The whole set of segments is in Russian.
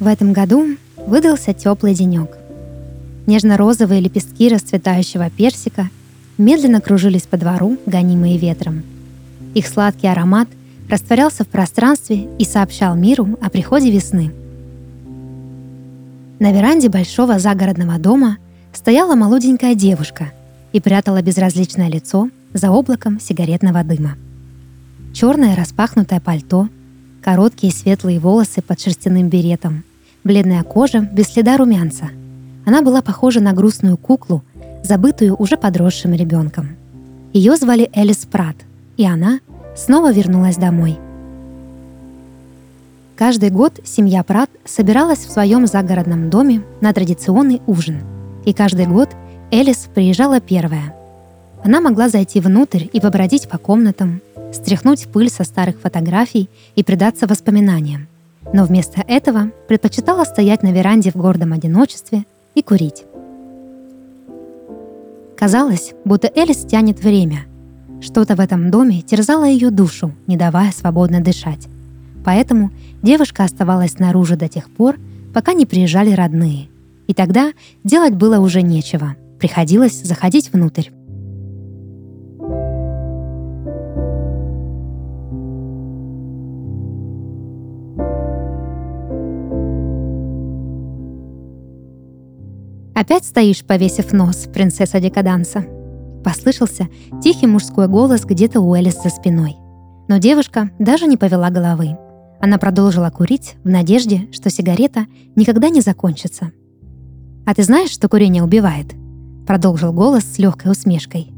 В этом году выдался теплый денек. Нежно-розовые лепестки расцветающего персика медленно кружились по двору, гонимые ветром. Их сладкий аромат растворялся в пространстве и сообщал миру о приходе весны. На веранде большого загородного дома стояла молоденькая девушка и прятала безразличное лицо за облаком сигаретного дыма. Черное распахнутое пальто, короткие светлые волосы под шерстяным беретом – бледная кожа, без следа румянца. Она была похожа на грустную куклу, забытую уже подросшим ребенком. Ее звали Элис Прат, и она снова вернулась домой. Каждый год семья Прат собиралась в своем загородном доме на традиционный ужин. И каждый год Элис приезжала первая. Она могла зайти внутрь и побродить по комнатам, стряхнуть пыль со старых фотографий и предаться воспоминаниям но вместо этого предпочитала стоять на веранде в гордом одиночестве и курить. Казалось, будто Элис тянет время. Что-то в этом доме терзало ее душу, не давая свободно дышать. Поэтому девушка оставалась снаружи до тех пор, пока не приезжали родные. И тогда делать было уже нечего. Приходилось заходить внутрь. «Опять стоишь, повесив нос, принцесса Декаданса?» Послышался тихий мужской голос где-то у Элис за спиной. Но девушка даже не повела головы. Она продолжила курить в надежде, что сигарета никогда не закончится. «А ты знаешь, что курение убивает?» Продолжил голос с легкой усмешкой.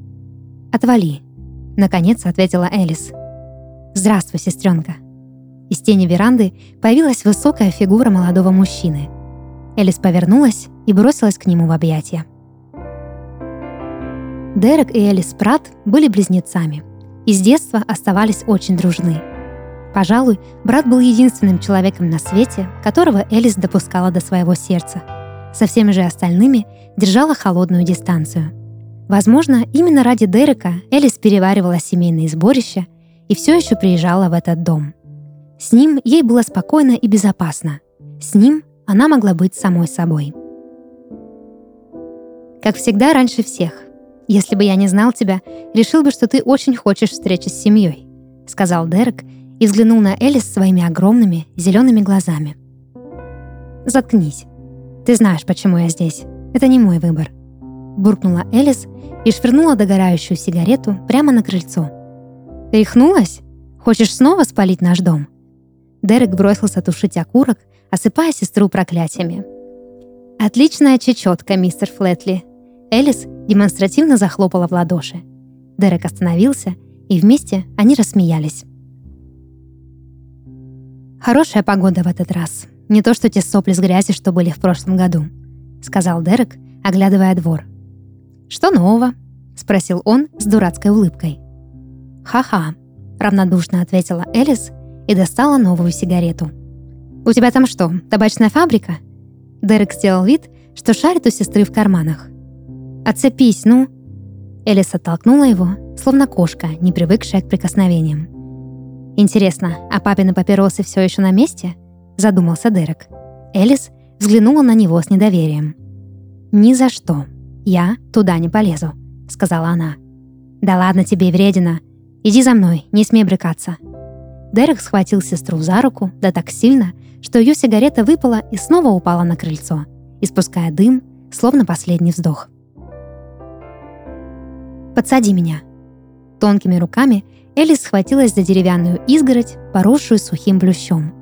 «Отвали», — наконец ответила Элис. «Здравствуй, сестренка». Из тени веранды появилась высокая фигура молодого мужчины. Элис повернулась и бросилась к нему в объятия. Дерек и Элис Прат были близнецами и с детства оставались очень дружны. Пожалуй, брат был единственным человеком на свете, которого Элис допускала до своего сердца. Со всеми же остальными держала холодную дистанцию. Возможно, именно ради Дерека Элис переваривала семейные сборища и все еще приезжала в этот дом. С ним ей было спокойно и безопасно. С ним она могла быть самой собой. Как всегда, раньше всех. Если бы я не знал тебя, решил бы, что ты очень хочешь встречи с семьей», — сказал Дерек и взглянул на Элис своими огромными зелеными глазами. «Заткнись. Ты знаешь, почему я здесь. Это не мой выбор», — буркнула Элис и швырнула догорающую сигарету прямо на крыльцо. «Рехнулась? Хочешь снова спалить наш дом?» Дерек бросился тушить окурок, осыпая сестру проклятиями. «Отличная чечетка, мистер Флетли», Элис демонстративно захлопала в ладоши. Дерек остановился, и вместе они рассмеялись. «Хорошая погода в этот раз. Не то, что те сопли с грязи, что были в прошлом году», — сказал Дерек, оглядывая двор. «Что нового?» — спросил он с дурацкой улыбкой. «Ха-ха», — равнодушно ответила Элис и достала новую сигарету. «У тебя там что, табачная фабрика?» Дерек сделал вид, что шарит у сестры в карманах. «Отцепись, ну!» Элис оттолкнула его, словно кошка, не привыкшая к прикосновениям. «Интересно, а папины папиросы все еще на месте?» – задумался Дерек. Элис взглянула на него с недоверием. «Ни за что. Я туда не полезу», – сказала она. «Да ладно тебе, вредина. Иди за мной, не смей брыкаться». Дерек схватил сестру за руку, да так сильно, что ее сигарета выпала и снова упала на крыльцо, испуская дым, словно последний вздох. Подсади меня». Тонкими руками Элис схватилась за деревянную изгородь, поросшую сухим плющом.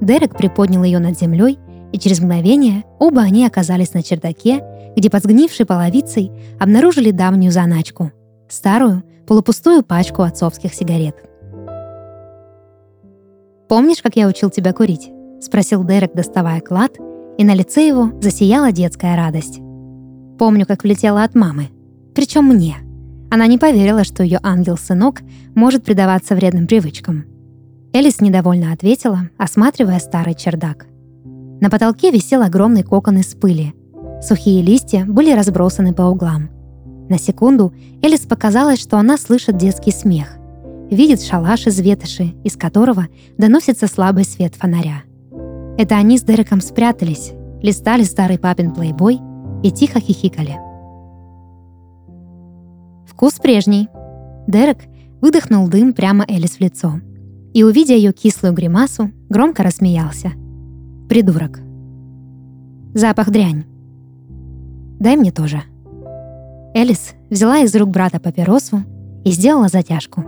Дерек приподнял ее над землей, и через мгновение оба они оказались на чердаке, где под сгнившей половицей обнаружили давнюю заначку — старую, полупустую пачку отцовских сигарет. «Помнишь, как я учил тебя курить?» — спросил Дерек, доставая клад, и на лице его засияла детская радость. «Помню, как влетела от мамы. Причем мне», она не поверила, что ее ангел-сынок может предаваться вредным привычкам. Элис недовольно ответила, осматривая старый чердак. На потолке висел огромный кокон из пыли. Сухие листья были разбросаны по углам. На секунду Элис показалось, что она слышит детский смех. Видит шалаш из ветоши, из которого доносится слабый свет фонаря. Это они с Дереком спрятались, листали старый папин плейбой и тихо хихикали. Вкус прежний. Дерек выдохнул дым прямо Элис в лицо. И, увидя ее кислую гримасу, громко рассмеялся. Придурок. Запах дрянь. Дай мне тоже. Элис взяла из рук брата папиросу и сделала затяжку.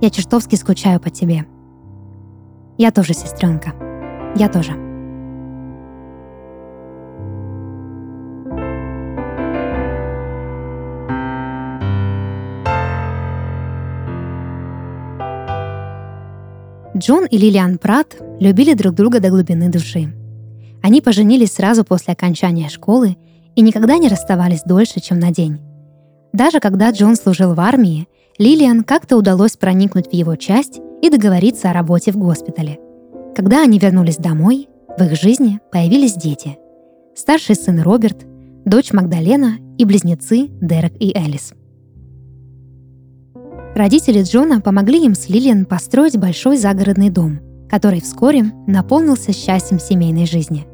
Я чертовски скучаю по тебе. Я тоже, сестренка. Я тоже. Джон и Лилиан Прат любили друг друга до глубины души. Они поженились сразу после окончания школы и никогда не расставались дольше, чем на день. Даже когда Джон служил в армии, Лилиан как-то удалось проникнуть в его часть и договориться о работе в госпитале. Когда они вернулись домой, в их жизни появились дети. Старший сын Роберт, дочь Магдалена и близнецы Дерек и Элис – Родители Джона помогли им с Лилиан построить большой загородный дом, который вскоре наполнился счастьем семейной жизни.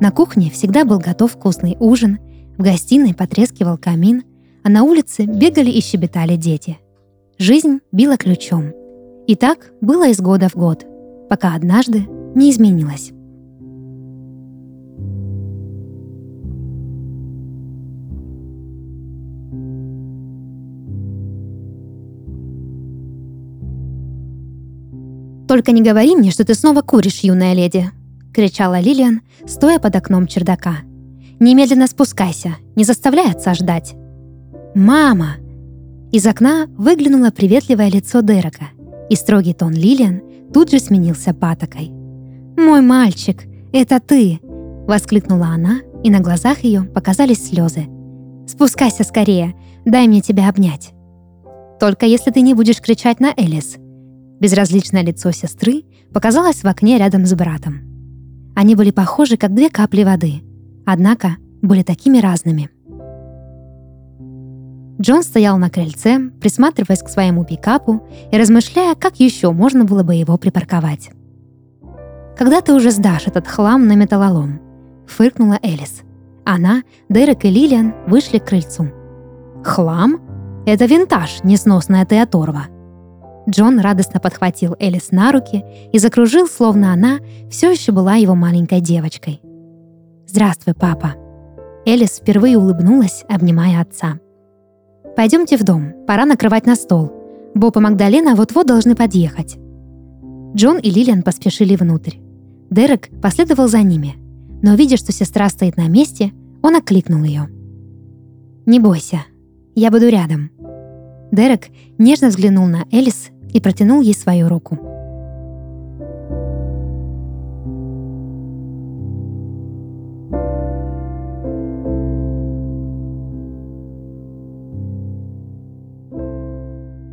На кухне всегда был готов вкусный ужин, в гостиной потрескивал камин, а на улице бегали и щебетали дети. Жизнь била ключом. И так было из года в год, пока однажды не изменилось. «Только не говори мне, что ты снова куришь, юная леди!» — кричала Лилиан, стоя под окном чердака. «Немедленно спускайся, не заставляй отца ждать!» «Мама!» Из окна выглянуло приветливое лицо Дерека, и строгий тон Лилиан тут же сменился патокой. «Мой мальчик, это ты!» — воскликнула она, и на глазах ее показались слезы. «Спускайся скорее, дай мне тебя обнять!» «Только если ты не будешь кричать на Элис», Безразличное лицо сестры показалось в окне рядом с братом. Они были похожи, как две капли воды, однако были такими разными. Джон стоял на крыльце, присматриваясь к своему пикапу и размышляя, как еще можно было бы его припарковать. «Когда ты уже сдашь этот хлам на металлолом?» — фыркнула Элис. Она, Дерек и Лилиан вышли к крыльцу. «Хлам? Это винтаж, несносная ты оторва!» Джон радостно подхватил Элис на руки и закружил, словно она все еще была его маленькой девочкой. «Здравствуй, папа!» Элис впервые улыбнулась, обнимая отца. «Пойдемте в дом, пора накрывать на стол. Боб и Магдалена вот-вот должны подъехать». Джон и Лилиан поспешили внутрь. Дерек последовал за ними, но, видя, что сестра стоит на месте, он окликнул ее. «Не бойся, я буду рядом». Дерек нежно взглянул на Элис и протянул ей свою руку.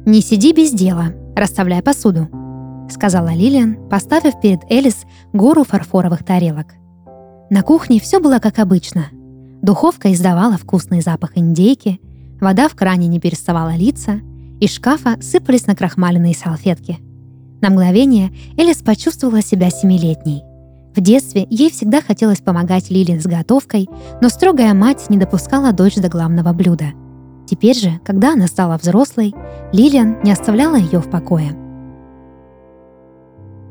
«Не сиди без дела, расставляй посуду», — сказала Лилиан, поставив перед Элис гору фарфоровых тарелок. На кухне все было как обычно. Духовка издавала вкусный запах индейки, вода в кране не переставала литься, из шкафа сыпались на крахмаленные салфетки. На мгновение Элис почувствовала себя семилетней. В детстве ей всегда хотелось помогать Лилин с готовкой, но строгая мать не допускала дочь до главного блюда. Теперь же, когда она стала взрослой, Лилиан не оставляла ее в покое.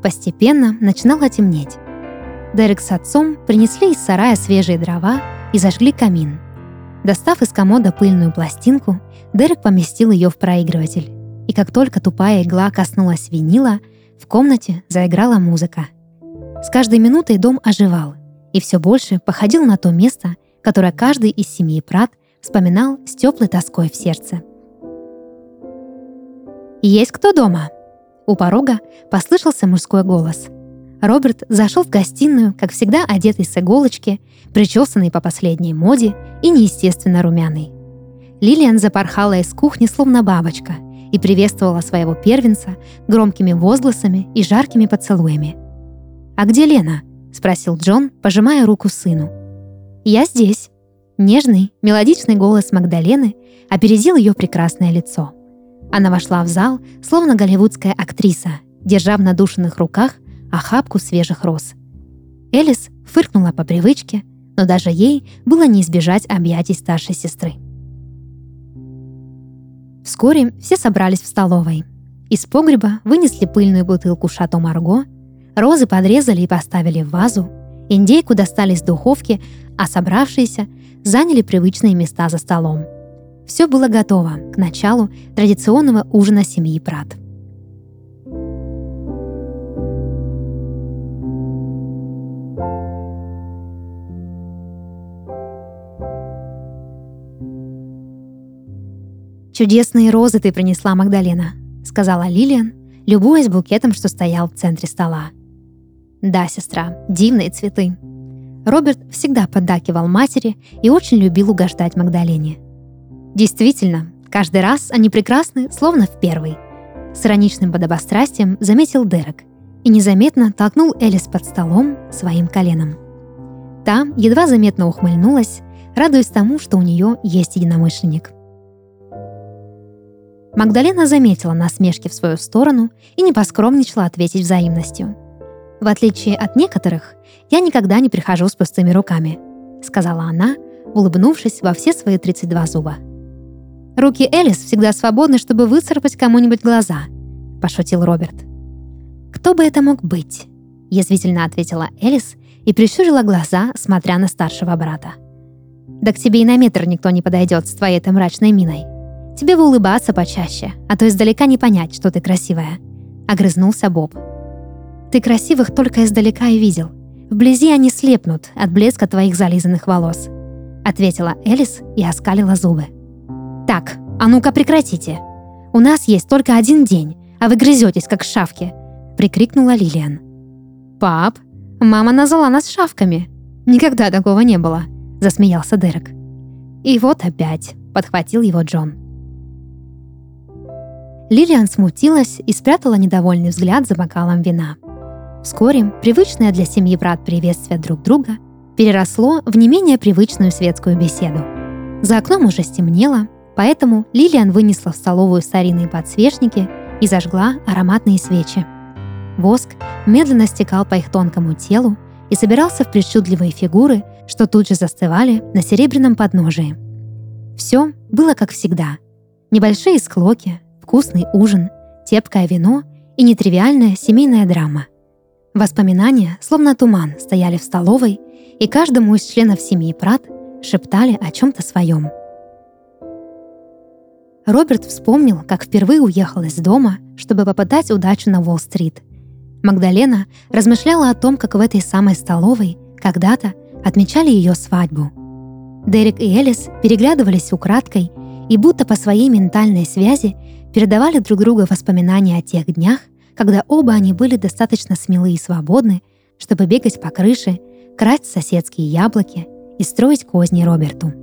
Постепенно начинало темнеть. Дерек с отцом принесли из сарая свежие дрова и зажгли камин – Достав из комода пыльную пластинку, Дерек поместил ее в проигрыватель. И как только тупая игла коснулась винила, в комнате заиграла музыка. С каждой минутой дом оживал и все больше походил на то место, которое каждый из семьи Прат вспоминал с теплой тоской в сердце. «Есть кто дома?» У порога послышался мужской голос – Роберт зашел в гостиную, как всегда одетый с иголочки, причесанный по последней моде и неестественно румяный. Лилиан запорхала из кухни словно бабочка и приветствовала своего первенца громкими возгласами и жаркими поцелуями. «А где Лена?» — спросил Джон, пожимая руку сыну. «Я здесь». Нежный, мелодичный голос Магдалены опередил ее прекрасное лицо. Она вошла в зал, словно голливудская актриса, держа в надушенных руках охапку свежих роз. Элис фыркнула по привычке, но даже ей было не избежать объятий старшей сестры. Вскоре все собрались в столовой. Из погреба вынесли пыльную бутылку «Шато Марго», розы подрезали и поставили в вазу, индейку достали из духовки, а собравшиеся заняли привычные места за столом. Все было готово к началу традиционного ужина семьи Прат. «Чудесные розы ты принесла, Магдалена», — сказала Лилиан, любуясь букетом, что стоял в центре стола. «Да, сестра, дивные цветы». Роберт всегда поддакивал матери и очень любил угождать Магдалене. Действительно, каждый раз они прекрасны, словно в первый. С ироничным подобострастием заметил Дерек и незаметно толкнул Элис под столом своим коленом. Та едва заметно ухмыльнулась, радуясь тому, что у нее есть единомышленник – Магдалена заметила насмешки в свою сторону и не поскромничала ответить взаимностью. «В отличие от некоторых, я никогда не прихожу с пустыми руками», — сказала она, улыбнувшись во все свои 32 зуба. «Руки Элис всегда свободны, чтобы выцарапать кому-нибудь глаза», — пошутил Роберт. «Кто бы это мог быть?» — язвительно ответила Элис и прищурила глаза, смотря на старшего брата. «Да к тебе и на метр никто не подойдет с твоей-то мрачной миной», Тебе бы улыбаться почаще, а то издалека не понять, что ты красивая», — огрызнулся Боб. «Ты красивых только издалека и видел. Вблизи они слепнут от блеска твоих зализанных волос», — ответила Элис и оскалила зубы. «Так, а ну-ка прекратите. У нас есть только один день, а вы грызетесь, как шавки», — прикрикнула Лилиан. «Пап, мама назвала нас шавками. Никогда такого не было», — засмеялся Дерек. «И вот опять», — подхватил его Джон. Лилиан смутилась и спрятала недовольный взгляд за бокалом вина. Вскоре привычное для семьи брат приветствие друг друга переросло в не менее привычную светскую беседу. За окном уже стемнело, поэтому Лилиан вынесла в столовую старинные подсвечники и зажгла ароматные свечи. Воск медленно стекал по их тонкому телу и собирался в причудливые фигуры, что тут же застывали на серебряном подножии. Все было как всегда. Небольшие склоки, вкусный ужин, тепкое вино и нетривиальная семейная драма. Воспоминания, словно туман, стояли в столовой, и каждому из членов семьи Прат шептали о чем-то своем. Роберт вспомнил, как впервые уехал из дома, чтобы попытать удачу на Уолл-стрит. Магдалена размышляла о том, как в этой самой столовой когда-то отмечали ее свадьбу. Дерек и Элис переглядывались украдкой и будто по своей ментальной связи передавали друг другу воспоминания о тех днях, когда оба они были достаточно смелы и свободны, чтобы бегать по крыше, красть соседские яблоки и строить козни Роберту.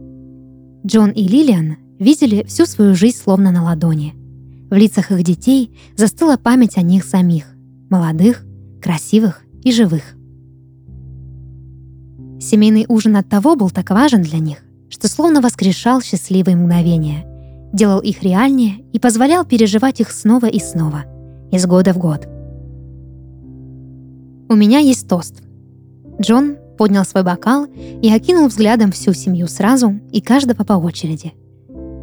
Джон и Лилиан видели всю свою жизнь словно на ладони. В лицах их детей застыла память о них самих, молодых, красивых и живых. Семейный ужин от того был так важен для них, что словно воскрешал счастливые мгновения – делал их реальнее и позволял переживать их снова и снова, из года в год. «У меня есть тост». Джон поднял свой бокал и окинул взглядом всю семью сразу и каждого по очереди.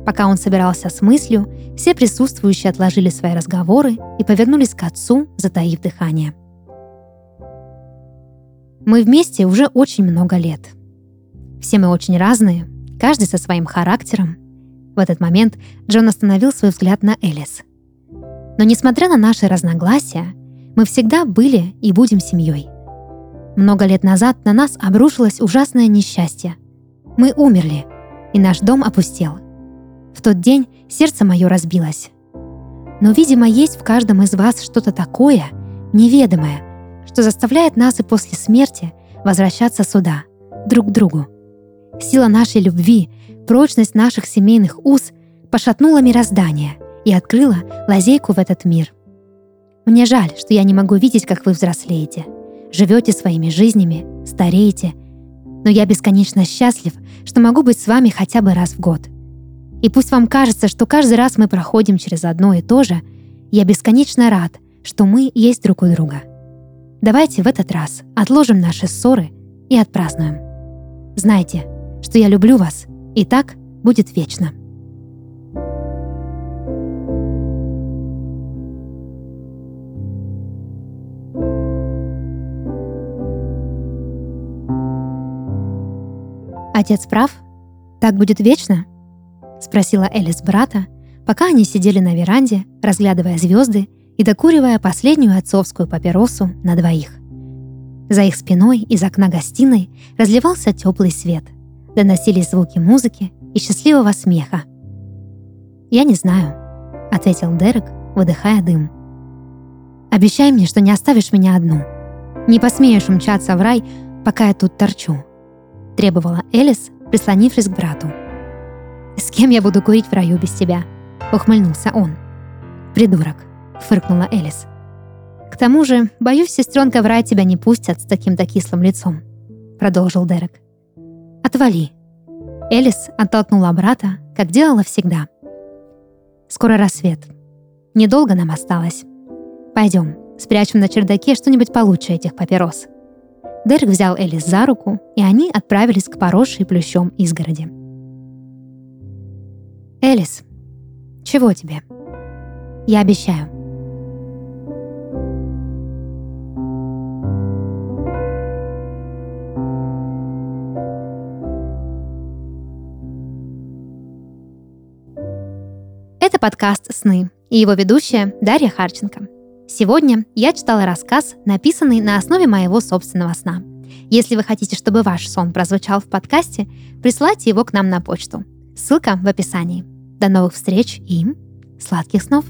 Пока он собирался с мыслью, все присутствующие отложили свои разговоры и повернулись к отцу, затаив дыхание. Мы вместе уже очень много лет. Все мы очень разные, каждый со своим характером, в этот момент Джон остановил свой взгляд на Элис. Но несмотря на наши разногласия, мы всегда были и будем семьей. Много лет назад на нас обрушилось ужасное несчастье. Мы умерли, и наш дом опустел. В тот день сердце мое разбилось. Но, видимо, есть в каждом из вас что-то такое, неведомое, что заставляет нас и после смерти возвращаться сюда, друг к другу. Сила нашей любви Прочность наших семейных уз пошатнула мироздание и открыла лазейку в этот мир. Мне жаль, что я не могу видеть, как вы взрослеете. живете своими жизнями, стареете, но я бесконечно счастлив, что могу быть с вами хотя бы раз в год. И пусть вам кажется, что каждый раз мы проходим через одно и то же, я бесконечно рад, что мы есть друг у друга. Давайте в этот раз отложим наши ссоры и отпразднуем. Знайте, что я люблю вас, и так будет вечно. Отец прав? Так будет вечно? Спросила Элис брата, пока они сидели на веранде, разглядывая звезды и докуривая последнюю отцовскую папиросу на двоих. За их спиной из окна гостиной разливался теплый свет. Доносились звуки музыки и счастливого смеха. «Я не знаю», — ответил Дерек, выдыхая дым. «Обещай мне, что не оставишь меня одну. Не посмеешь умчаться в рай, пока я тут торчу», — требовала Элис, прислонившись к брату. «С кем я буду курить в раю без тебя?» — ухмыльнулся он. «Придурок», — фыркнула Элис. «К тому же, боюсь, сестренка в рай тебя не пустят с таким-то кислым лицом», — продолжил Дерек. «Отвали». Элис оттолкнула брата, как делала всегда. «Скоро рассвет. Недолго нам осталось. Пойдем, спрячем на чердаке что-нибудь получше этих папирос». Дерек взял Элис за руку, и они отправились к поросшей плющом изгороди. «Элис, чего тебе?» «Я обещаю». Это подкаст «Сны» и его ведущая Дарья Харченко. Сегодня я читала рассказ, написанный на основе моего собственного сна. Если вы хотите, чтобы ваш сон прозвучал в подкасте, присылайте его к нам на почту. Ссылка в описании. До новых встреч и сладких снов!